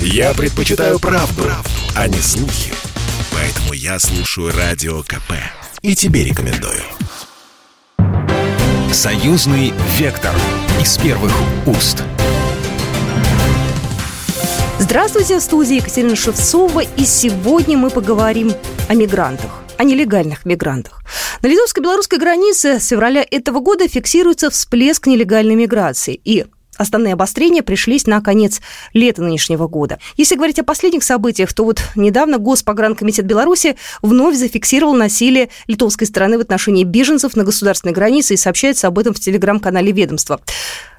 Я предпочитаю правду, правду, а не слухи. Поэтому я слушаю Радио КП. И тебе рекомендую. Союзный вектор из первых уст. Здравствуйте, в студии Екатерина Шевцова, и сегодня мы поговорим о мигрантах о нелегальных мигрантах. На литовско-белорусской границе с февраля этого года фиксируется всплеск нелегальной миграции. И Основные обострения пришлись на конец лета нынешнего года. Если говорить о последних событиях, то вот недавно Госпогранкомитет Беларуси вновь зафиксировал насилие литовской стороны в отношении беженцев на государственной границе и сообщается об этом в телеграм-канале ведомства.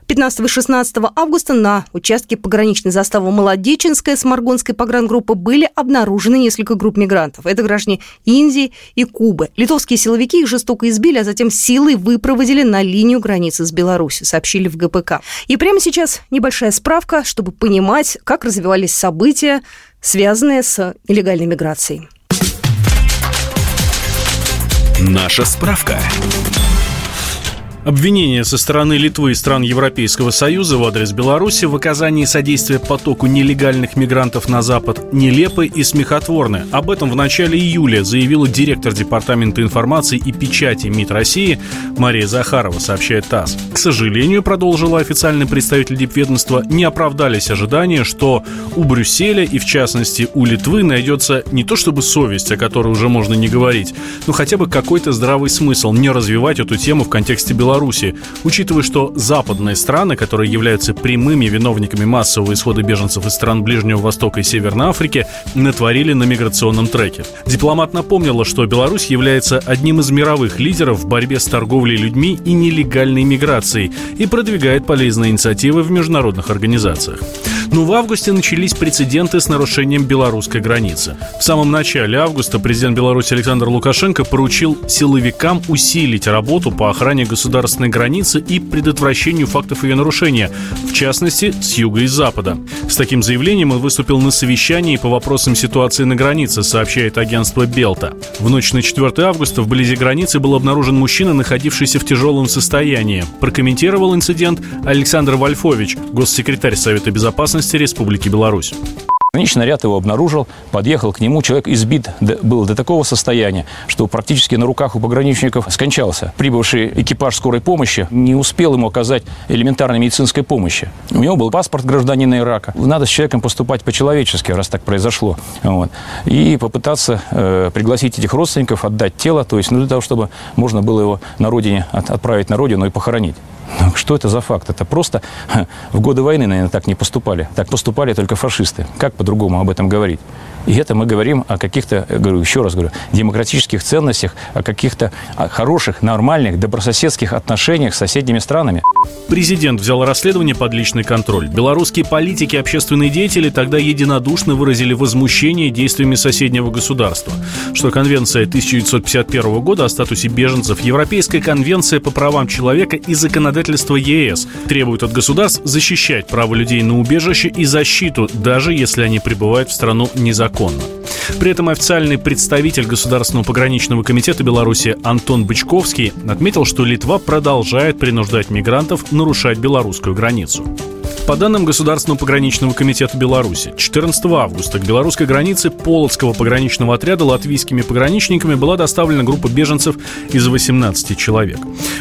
15 и 16 августа на участке пограничной заставы Молодеченская с Маргонской погрангруппы были обнаружены несколько групп мигрантов. Это граждане Индии и Кубы. Литовские силовики их жестоко избили, а затем силой выпроводили на линию границы с Беларусью, сообщили в ГПК. И прямо сейчас небольшая справка, чтобы понимать, как развивались события, связанные с нелегальной миграцией. Наша справка. Обвинения со стороны Литвы и стран Европейского Союза в адрес Беларуси в оказании содействия потоку нелегальных мигрантов на Запад нелепы и смехотворны. Об этом в начале июля заявила директор Департамента информации и печати МИД России Мария Захарова, сообщает ТАСС. К сожалению, продолжила официальный представитель дипведомства, не оправдались ожидания, что у Брюсселя и, в частности, у Литвы найдется не то чтобы совесть, о которой уже можно не говорить, но хотя бы какой-то здравый смысл не развивать эту тему в контексте Беларуси Беларуси, учитывая, что западные страны, которые являются прямыми виновниками массового исхода беженцев из стран Ближнего Востока и Северной Африки, натворили на миграционном треке. Дипломат напомнила, что Беларусь является одним из мировых лидеров в борьбе с торговлей людьми и нелегальной миграцией и продвигает полезные инициативы в международных организациях. Но в августе начались прецеденты с нарушением белорусской границы. В самом начале августа президент Беларуси Александр Лукашенко поручил силовикам усилить работу по охране государственной границы и предотвращению фактов ее нарушения, в частности, с юга и запада. С таким заявлением он выступил на совещании по вопросам ситуации на границе, сообщает агентство Белта. В ночь на 4 августа вблизи границы был обнаружен мужчина, находившийся в тяжелом состоянии. Прокомментировал инцидент Александр Вольфович, госсекретарь Совета Безопасности безопасности Республики Беларусь. Конечный наряд его обнаружил, подъехал к нему. Человек избит был до такого состояния, что практически на руках у пограничников скончался. Прибывший экипаж скорой помощи не успел ему оказать элементарной медицинской помощи. У него был паспорт гражданина Ирака. Надо с человеком поступать по-человечески, раз так произошло. Вот. И попытаться э, пригласить этих родственников, отдать тело, то есть ну, для того, чтобы можно было его на родине от, отправить на родину и похоронить. Что это за факт? Это просто в годы войны, наверное, так не поступали. Так поступали только фашисты. Как по-другому об этом говорить? И это мы говорим о каких-то, говорю, еще раз говорю, демократических ценностях, о каких-то хороших, нормальных, добрососедских отношениях с соседними странами. Президент взял расследование под личный контроль. Белорусские политики и общественные деятели тогда единодушно выразили возмущение действиями соседнего государства. Что Конвенция 1951 года о статусе беженцев, Европейская конвенция по правам человека и законодательство ЕС требуют от государств защищать право людей на убежище и защиту, даже если они прибывают в страну незаконно. При этом официальный представитель Государственного пограничного комитета Беларуси Антон Бычковский отметил, что Литва продолжает принуждать мигрантов нарушать белорусскую границу. По данным Государственного пограничного комитета Беларуси, 14 августа к белорусской границе Полоцкого пограничного отряда латвийскими пограничниками была доставлена группа беженцев из 18 человек.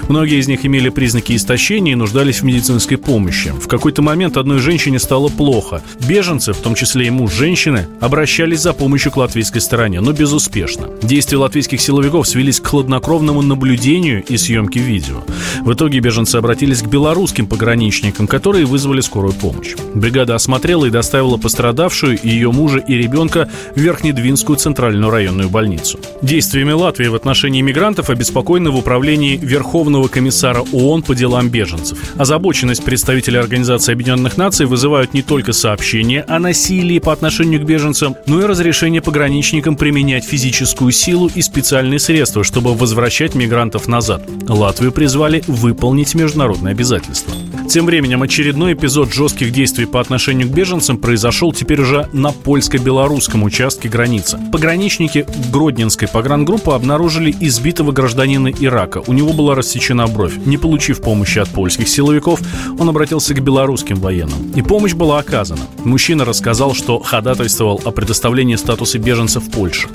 Многие из них имели признаки истощения и нуждались в медицинской помощи. В какой-то момент одной женщине стало плохо. Беженцы, в том числе и муж женщины, обращались за помощью к латвийской стороне, но безуспешно. Действия латвийских силовиков свелись к хладнокровному наблюдению и съемке видео. В итоге беженцы обратились к белорусским пограничникам, которые вызвали скорую скорую помощь. Бригада осмотрела и доставила пострадавшую и ее мужа и ребенка в Верхнедвинскую центральную районную больницу. Действиями Латвии в отношении мигрантов обеспокоены в управлении Верховного комиссара ООН по делам беженцев. Озабоченность представителей Организации Объединенных Наций вызывают не только сообщения о насилии по отношению к беженцам, но и разрешение пограничникам применять физическую силу и специальные средства, чтобы возвращать мигрантов назад. Латвию призвали выполнить международные обязательства. Тем временем очередной эпизод жестких действий по отношению к беженцам произошел теперь уже на польско-белорусском участке границы. Пограничники Гродненской погрангруппы обнаружили избитого гражданина Ирака. У него была рассечена бровь. Не получив помощи от польских силовиков, он обратился к белорусским военным. И помощь была оказана. Мужчина рассказал, что ходатайствовал о предоставлении статуса беженца в Польше.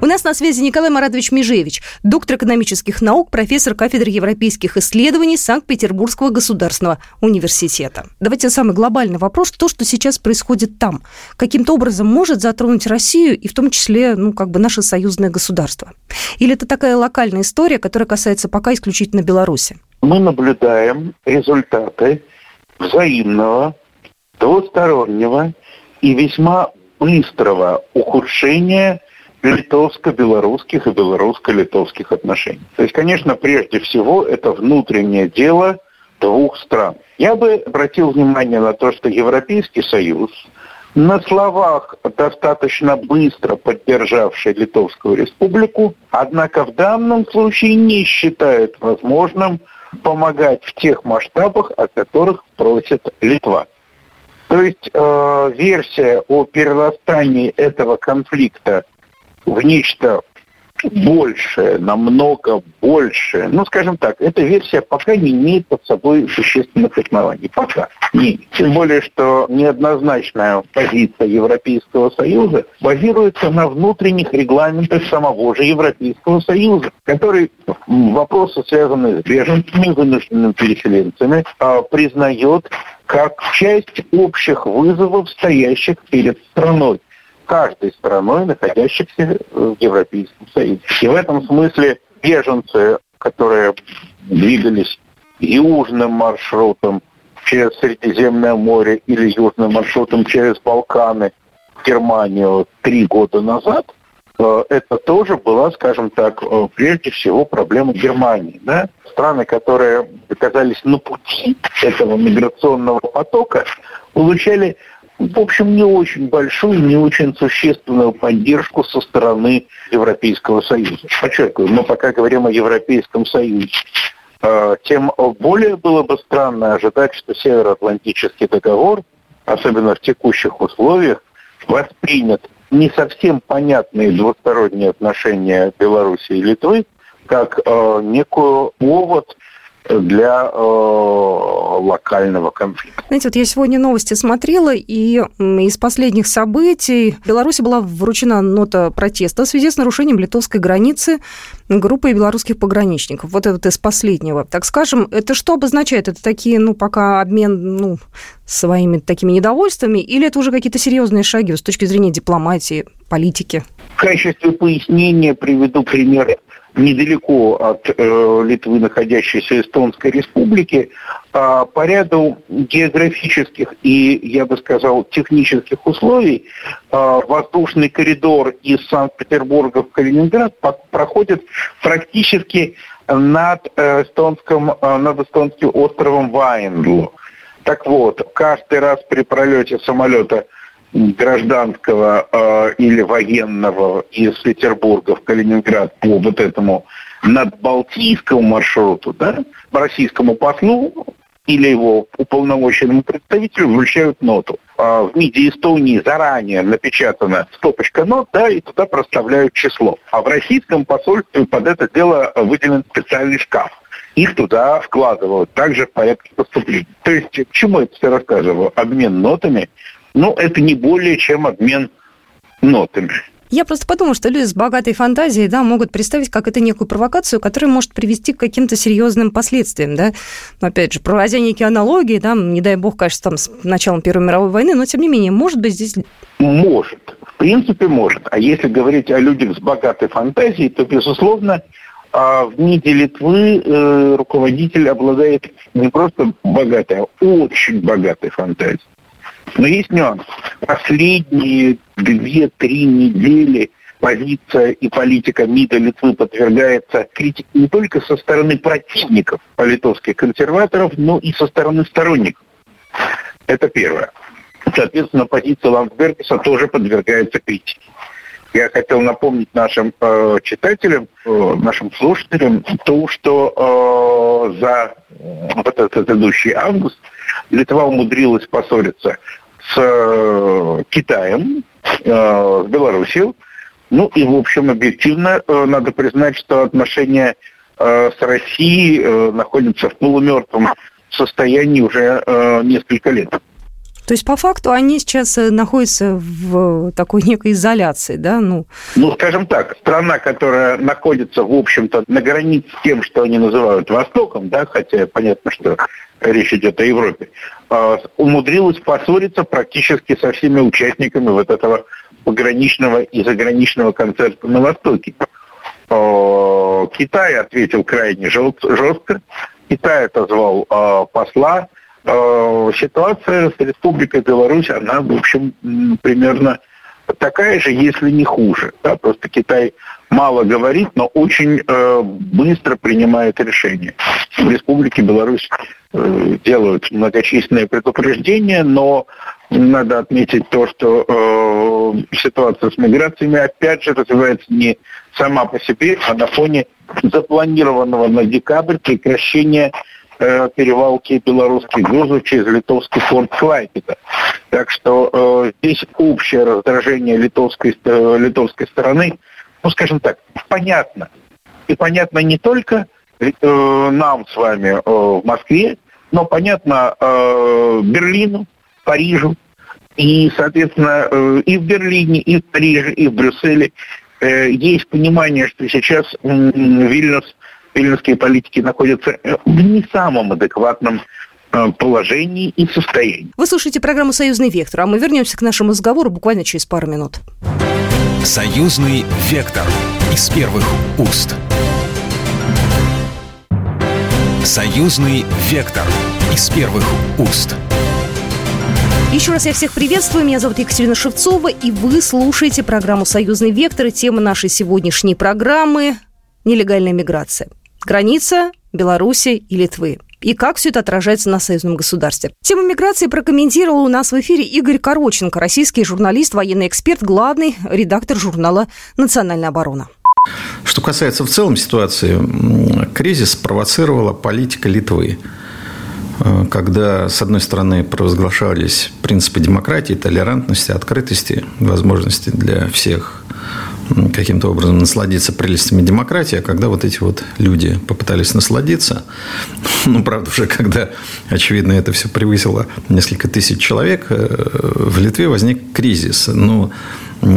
У нас на связи Николай Маратович Межевич, доктор экономических наук, профессор кафедры европейских исследований Санкт-Петербургского государственного университета. Давайте самый глобальный вопрос. То, что сейчас происходит там, каким-то образом может затронуть Россию и в том числе, ну, как бы наше союзное государство? Или это такая локальная история, которая касается пока исключительно Беларуси? Мы наблюдаем результаты взаимного, двустороннего и весьма быстрого ухудшения литовско-белорусских и белорусско-литовских отношений. То есть, конечно, прежде всего это внутреннее дело двух стран. Я бы обратил внимание на то, что Европейский Союз на словах достаточно быстро поддержавший Литовскую республику, однако в данном случае не считает возможным помогать в тех масштабах, о которых просит Литва. То есть э, версия о перерастании этого конфликта в нечто большее, намного большее. Ну, скажем так, эта версия пока не имеет под собой существенных оснований. Пока не. Тем более, что неоднозначная позиция Европейского Союза базируется на внутренних регламентах самого же Европейского Союза, который вопросы, связанные с беженцами, вынужденными переселенцами, а, признает как часть общих вызовов, стоящих перед страной каждой страной, находящихся в Европейском Союзе. И в этом смысле беженцы, которые двигались южным маршрутом через Средиземное море или южным маршрутом через Балканы в Германию три года назад, э, это тоже была, скажем так, э, прежде всего проблема Германии. Да? Страны, которые оказались на пути этого миграционного потока, получали в общем, не очень большую, не очень существенную поддержку со стороны Европейского Союза. Подчеркиваю, мы пока говорим о Европейском Союзе. А, тем более было бы странно ожидать, что Североатлантический договор, особенно в текущих условиях, воспринят не совсем понятные двусторонние отношения Беларуси и Литвы как э, некую повод для э, локального конфликта. Знаете, вот я сегодня новости смотрела, и из последних событий в Беларуси была вручена нота протеста в связи с нарушением литовской границы группой белорусских пограничников. Вот это из последнего. Так скажем, это что обозначает? Это такие, ну, пока обмен, ну, своими такими недовольствами, или это уже какие-то серьезные шаги с точки зрения дипломатии, политики? В качестве пояснения приведу пример недалеко от э, Литвы находящейся Эстонской республики, э, по ряду географических и, я бы сказал, технических условий э, воздушный коридор из Санкт-Петербурга в Калининград по проходит практически над, э, эстонским, э, над эстонским островом Вайндлу. Так вот, каждый раз при пролете самолета – гражданского э, или военного из Петербурга в Калининград по вот этому надбалтийскому маршруту, да, российскому послу или его уполномоченному представителю вручают ноту. А в МИДе Эстонии заранее напечатана стопочка нот, да, и туда проставляют число. А в российском посольстве под это дело выделен специальный шкаф их туда вкладывают, также в порядке поступления. То есть, к чему это все рассказываю? Обмен нотами ну, это не более чем обмен нотами. Я просто подумала, что люди с богатой фантазией да, могут представить как это некую провокацию, которая может привести к каким-то серьезным последствиям. Да? Но, опять же, проводя некие аналогии, да, не дай бог, конечно, там, с началом Первой мировой войны, но, тем не менее, может быть, здесь... Может. В принципе, может. А если говорить о людях с богатой фантазией, то, безусловно, а, в МИДе Литвы э, руководитель обладает не просто богатой, а очень богатой фантазией. Но есть нюанс. Последние две-три недели позиция и политика МИДа Литвы подвергается критике не только со стороны противников литовских консерваторов, но и со стороны сторонников. Это первое. Соответственно, позиция Ландсбергеса тоже подвергается критике. Я хотел напомнить нашим э, читателям, э, нашим слушателям то, что э, за вот этот предыдущий август Литва умудрилась поссориться с э, Китаем, э, с Белоруссией. Ну и, в общем, объективно э, надо признать, что отношения э, с Россией э, находятся в полумертвом состоянии уже э, несколько лет. То есть, по факту, они сейчас э, находятся в такой некой изоляции, да? Ну, ну скажем так, страна, которая находится, в общем-то, на границе с тем, что они называют Востоком, да, хотя понятно, что речь идет о Европе, а, умудрилась поссориться практически со всеми участниками вот этого пограничного и заграничного концерта на Востоке. А, Китай ответил крайне жестко. Китай отозвал а, посла, Э, ситуация с Республикой Беларусь, она, в общем, примерно такая же, если не хуже. Да? Просто Китай мало говорит, но очень э, быстро принимает решения. В Республике Беларусь э, делают многочисленные предупреждения, но надо отметить то, что э, ситуация с миграциями опять же развивается не сама по себе, а на фоне запланированного на декабрь прекращения э, перевалки белорусских грузов через литовский фонд Клайпеда. Так что э, здесь общее раздражение литовской, э, литовской стороны, ну, скажем так, понятно. И понятно не только э, нам с вами э, в Москве, но понятно э, Берлину, Парижу, и, соответственно, э, и в Берлине, и в Париже, и в Брюсселе э, есть понимание, что сейчас Вильнюс вильнюсские политики находятся э, в не самом адекватном э, положении и состоянии. Вы слушаете программу «Союзный вектор», а мы вернемся к нашему разговору буквально через пару минут. «Союзный вектор» из первых уст. «Союзный вектор» из первых уст. Еще раз я всех приветствую. Меня зовут Екатерина Шевцова, и вы слушаете программу «Союзный вектор». И тема нашей сегодняшней программы – нелегальная миграция. Граница Беларуси и Литвы и как все это отражается на союзном государстве. Тему миграции прокомментировал у нас в эфире Игорь Короченко, российский журналист, военный эксперт, главный редактор журнала «Национальная оборона». Что касается в целом ситуации, кризис спровоцировала политика Литвы э, когда, с одной стороны, провозглашались принципы демократии, толерантности, открытости, возможности для всех каким-то образом насладиться прелестями демократии, а когда вот эти вот люди попытались насладиться, ну, правда, уже когда, очевидно, это все превысило несколько тысяч человек, э, в Литве возник кризис. Ну,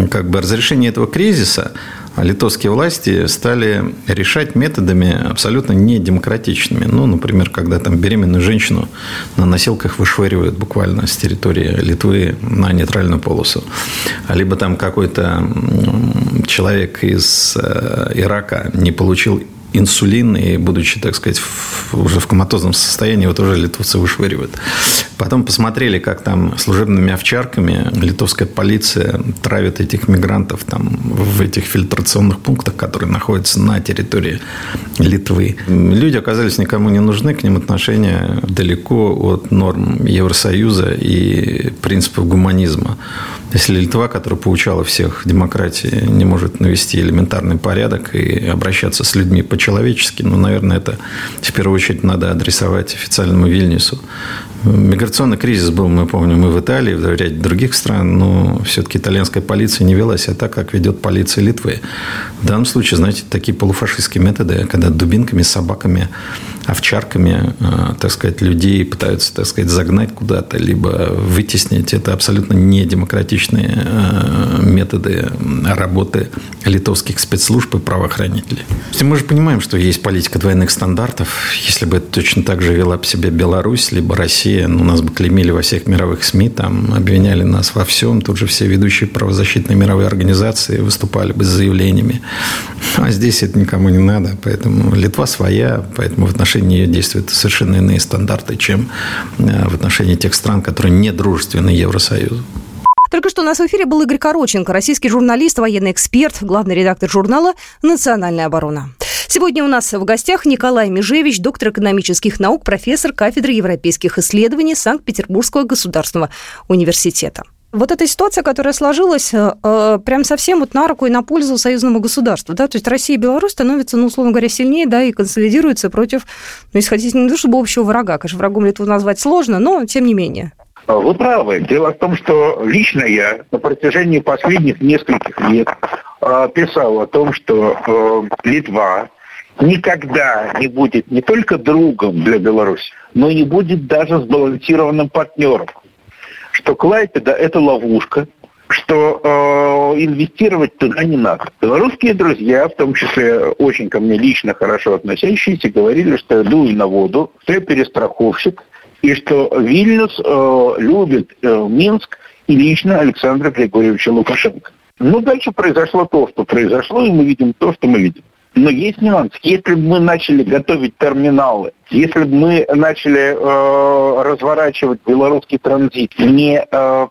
как бы разрешение этого кризиса литовские власти стали решать методами абсолютно недемократичными. Ну, например, когда там беременную женщину на носилках вышвыривают буквально с территории Литвы на нейтральную полосу. Либо там какой-то человек из э, Ирака не получил инсулин, и будучи, так сказать, в, уже в коматозном состоянии, вот уже литовцы вышвыривают. Потом посмотрели, как там служебными овчарками литовская полиция травит этих мигрантов там в этих фильтрационных пунктах, которые находятся на территории Литвы. Люди оказались никому не нужны, к ним отношения далеко от норм Евросоюза и принципов гуманизма. Если Литва, которая поучала всех демократии, не может навести элементарный порядок и обращаться с людьми по-человечески, ну, наверное, это в первую очередь надо адресовать официальному Вильнюсу. Миграционный кризис был, мы помним, и в Италии, и в ряде других стран, но все-таки итальянская полиция не вела себя так, как ведет полиция Литвы. В данном случае, знаете, такие полуфашистские методы, когда дубинками, собаками, овчарками, э, так сказать, людей пытаются, так сказать, загнать куда-то, либо вытеснить, это абсолютно не демократичные э, методы работы литовских спецслужб и правоохранителей. Мы же понимаем, что есть политика двойных стандартов. Если бы это точно так же вела бы себя Беларусь, либо Россия, ну, нас бы клеймили во всех мировых СМИ, там обвиняли нас во всем. Тут же все ведущие правозащитные мировые организации выступали бы с заявлениями. А здесь это никому не надо. Поэтому Литва своя, поэтому в отношении нее действуют совершенно иные стандарты, чем э, в отношении тех стран, которые не дружественны Евросоюзу. Только что у нас в эфире был Игорь Короченко, российский журналист, военный эксперт, главный редактор журнала «Национальная оборона». Сегодня у нас в гостях Николай Межевич, доктор экономических наук, профессор кафедры европейских исследований Санкт-Петербургского государственного университета. Вот эта ситуация, которая сложилась, э, э, прям совсем вот на руку и на пользу союзному государству, да, то есть Россия и Беларусь становятся, ну, условно говоря, сильнее, да, и консолидируются против, ну, хотите, не то чтобы общего врага, конечно, врагом Литву назвать сложно, но тем не менее. Вы правы. Дело в том, что лично я на протяжении последних нескольких лет э, писал о том, что э, Литва никогда не будет не только другом для Беларуси, но и не будет даже сбалансированным партнером что Клайпеда – это ловушка, что э, инвестировать туда не надо. Белорусские друзья, в том числе очень ко мне лично хорошо относящиеся, говорили, что я дую на воду, что я перестраховщик, и что Вильнюс э, любит э, Минск и лично Александра Григорьевича Лукашенко. Ну, дальше произошло то, что произошло, и мы видим то, что мы видим. Но есть нюанс. Если бы мы начали готовить терминалы, если бы мы начали э, разворачивать белорусский транзит не э,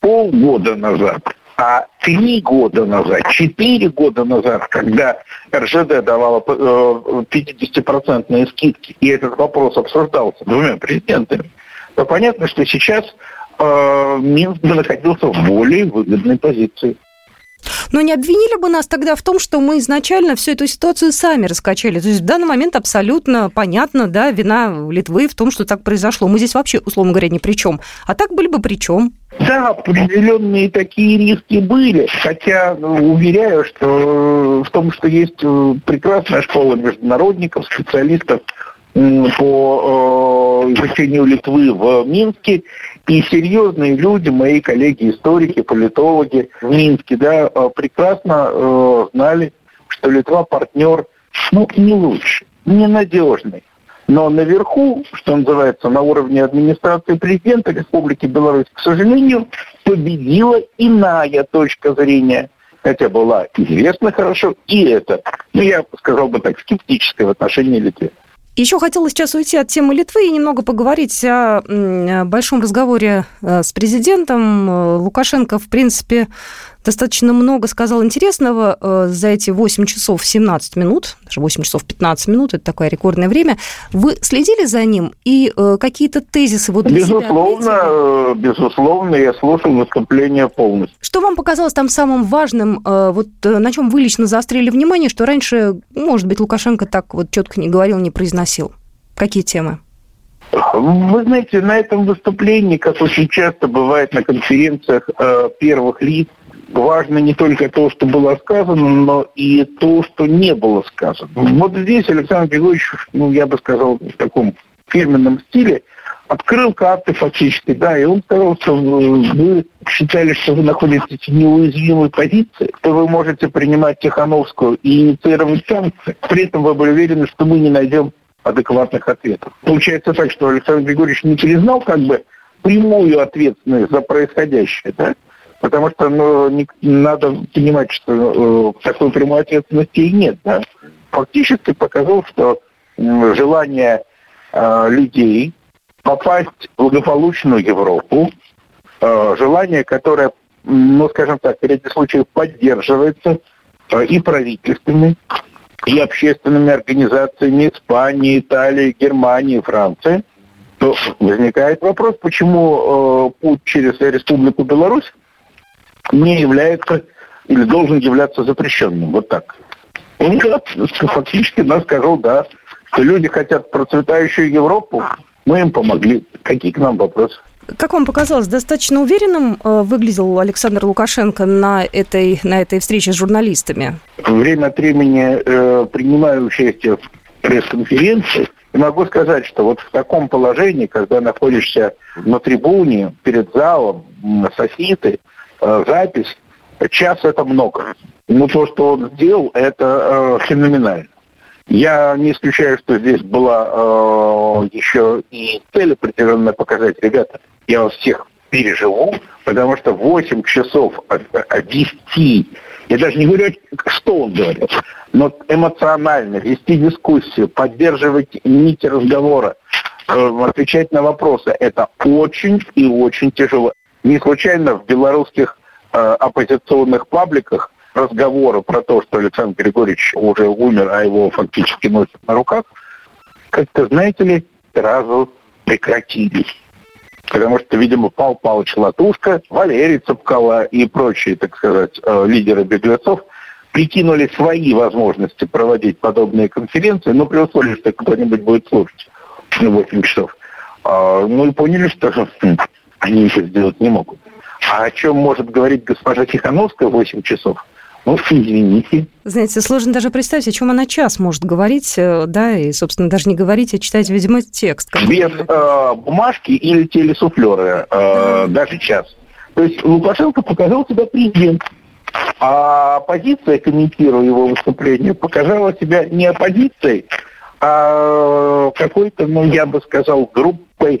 полгода назад, а три года назад, четыре года назад, когда РЖД давала э, 50-процентные скидки, и этот вопрос обсуждался двумя президентами, то понятно, что сейчас э, Минск бы находился в более выгодной позиции. Но не обвинили бы нас тогда в том, что мы изначально всю эту ситуацию сами раскачали. То есть в данный момент абсолютно понятно, да, вина Литвы в том, что так произошло. Мы здесь вообще, условно говоря, ни при чем. А так были бы при чем? Да, определенные такие риски были. Хотя ну, уверяю, что в том, что есть э, прекрасная школа международников, специалистов по э, изучению Литвы в Минске, и серьезные люди, мои коллеги-историки, политологи в Минске, да, э, прекрасно э, знали, что Литва партнер, ну, не лучший, ненадежный. Но наверху, что называется, на уровне администрации президента Республики Беларусь, к сожалению, победила иная точка зрения. Хотя была известна хорошо и это. Ну, я сказал бы так, скептическое в отношении Литвы. Еще хотела сейчас уйти от темы Литвы и немного поговорить о большом разговоре э, с президентом. Э, Лукашенко, в принципе, достаточно много сказал интересного э, за эти 8 часов 17 минут, даже 8 часов 15 минут, это такое рекордное время. Вы следили за ним и э, какие-то тезисы вот для безусловно, себя отметили? Э, безусловно, я слушал выступление полностью. Что вам показалось там самым важным, вот на чем вы лично заострили внимание, что раньше, может быть, Лукашенко так вот четко не говорил, не произносил? Какие темы? Вы знаете, на этом выступлении, как очень часто бывает на конференциях э, первых лиц, важно не только то, что было сказано, но и то, что не было сказано. Вот здесь Александр Григорьевич, ну, я бы сказал, в таком фирменном стиле, открыл карты фактически, да, и он сказал, что вы считали, что вы находитесь в неуязвимой позиции, что вы можете принимать Тихановскую и инициировать санкции. При этом вы были уверены, что мы не найдем адекватных ответов. Получается так, что Александр Григорьевич не признал как бы прямую ответственность за происходящее, да, Потому что ну, не, надо понимать, что э, такой прямой ответственности и нет. Да? Фактически показал, что э, желание э, людей попасть в благополучную Европу, э, желание, которое, ну, скажем так, в ряде случаев поддерживается э, и правительствами, и общественными организациями Испании, Италии, Германии, Франции, то возникает вопрос, почему э, путь через Республику Беларусь не является или должен являться запрещенным. Вот так. Он фактически нас сказал, да, что люди хотят процветающую Европу, мы им помогли. Какие к нам вопросы? Как вам показалось, достаточно уверенным э, выглядел Александр Лукашенко на этой, на этой встрече с журналистами? Время от времени э, принимаю участие в пресс-конференции. И могу сказать, что вот в таком положении, когда находишься на трибуне, перед залом, софиты, Э, запись, час это много. Но то, что он сделал, это э, феноменально. Я не исключаю, что здесь была э, еще и цель определенная показать, ребята, я вас всех переживу, потому что 8 часов вести, я даже не говорю, что он говорил, но эмоционально вести дискуссию, поддерживать нити разговора, э, отвечать на вопросы, это очень и очень тяжело. Не случайно в белорусских э, оппозиционных пабликах разговоры про то, что Александр Григорьевич уже умер, а его фактически носят на руках, как-то, знаете ли, сразу прекратились. Потому что, видимо, Пал Павлович Латушка, Валерий Цепкала и прочие, так сказать, э, лидеры беглецов прикинули свои возможности проводить подобные конференции, но при условии, что кто-нибудь будет слушать 8 часов. А, ну и поняли, что они ничего сделать не могут. А о чем может говорить госпожа Тихановская 8 часов? Ну, извините. Знаете, сложно даже представить, о чем она час может говорить, э, да, и, собственно, даже не говорить, а читать, видимо, текст. Без э, бумажки или телесуфлеры, э, даже час. То есть Лукашенко показал себя президент. А оппозиция, комментируя его выступление, показала себя не оппозицией, а какой-то, ну, я бы сказал, группой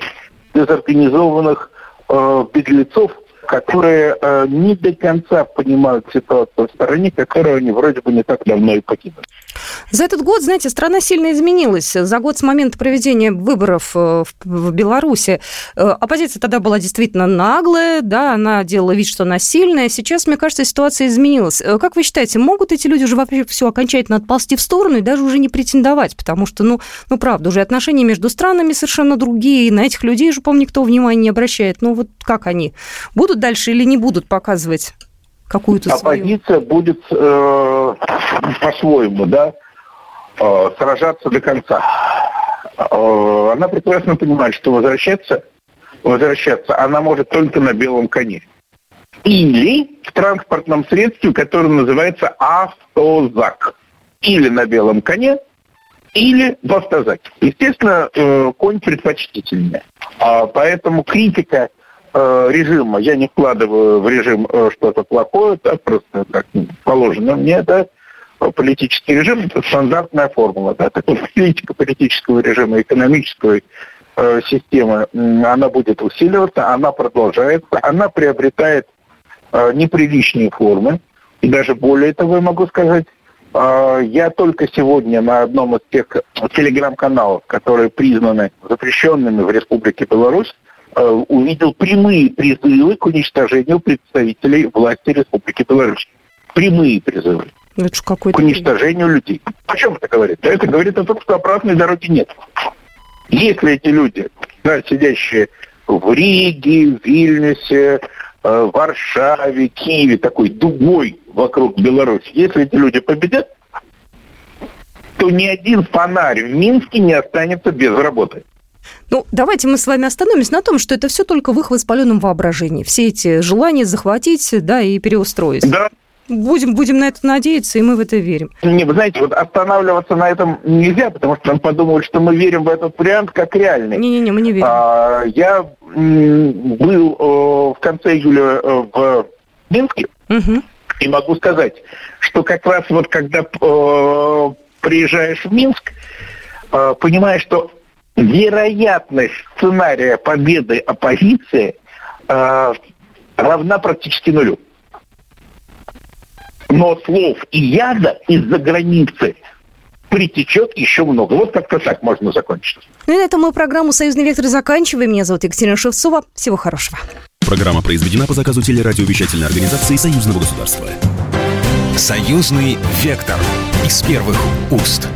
дезорганизованных э, беглецов, которые э, не до конца понимают ситуацию в стороне, которую они вроде бы не так давно и покинули. За этот год, знаете, страна сильно изменилась. За год с момента проведения выборов э, в Беларуси э, оппозиция тогда была действительно наглая, да, она делала вид, что она сильная. Сейчас, мне кажется, ситуация изменилась. Э, как вы считаете, могут эти люди уже вообще все окончательно отползти в сторону и даже уже не претендовать? Потому что, ну, ну правда, уже отношения между странами совершенно другие, и на этих людей же, по-моему, никто внимания не обращает. Ну вот как они? Будут дальше или не будут показывать какую-то Оппозиция будет э, по-своему, да, э, сражаться до конца. Э, она прекрасно понимает, что возвращаться, возвращаться она может только на белом коне. Или в транспортном средстве, которое называется автозак. Или на белом коне, или в автозаке. Естественно, э, конь предпочтительнее. А поэтому критика режима. Я не вкладываю в режим э, что-то плохое, да, просто как положено мне, да, политический режим – это стандартная формула. Да, так политика политического режима, экономической э, системы, она будет усиливаться, она продолжается, она приобретает э, неприличные формы. И даже более того, я могу сказать, э, я только сегодня на одном из тех телеграм-каналов, которые признаны запрещенными в Республике Беларусь, Э, увидел прямые призывы к уничтожению представителей власти Республики Беларусь. Прямые призывы. Это к уничтожению людей. О чем это говорит? Это говорит о том, что обратной дороги нет. Если эти люди, да, сидящие в Риге, в Вильнюсе, э, Варшаве, Киеве, такой дугой вокруг Беларуси, если эти люди победят, то ни один фонарь в Минске не останется без работы. Ну, давайте мы с вами остановимся на том, что это все только в их воспаленном воображении. Все эти желания захватить, да, и переустроить. Да. Будем, будем на это надеяться, и мы в это верим. Не, вы знаете, вот останавливаться на этом нельзя, потому что нам подумают, что мы верим в этот вариант как реальный. Не-не-не, мы не верим. А, я был э, в конце июля э, в Минске, угу. и могу сказать, что как раз вот когда э, приезжаешь в Минск, э, понимаешь, что вероятность сценария победы оппозиции э, равна практически нулю. Но слов и яда из-за границы притечет еще много. Вот как-то так можно закончить. Ну и на этом мы программу «Союзный вектор» заканчиваем. Меня зовут Екатерина Шевцова. Всего хорошего. Программа произведена по заказу телерадиовещательной организации Союзного государства. «Союзный вектор» из первых уст.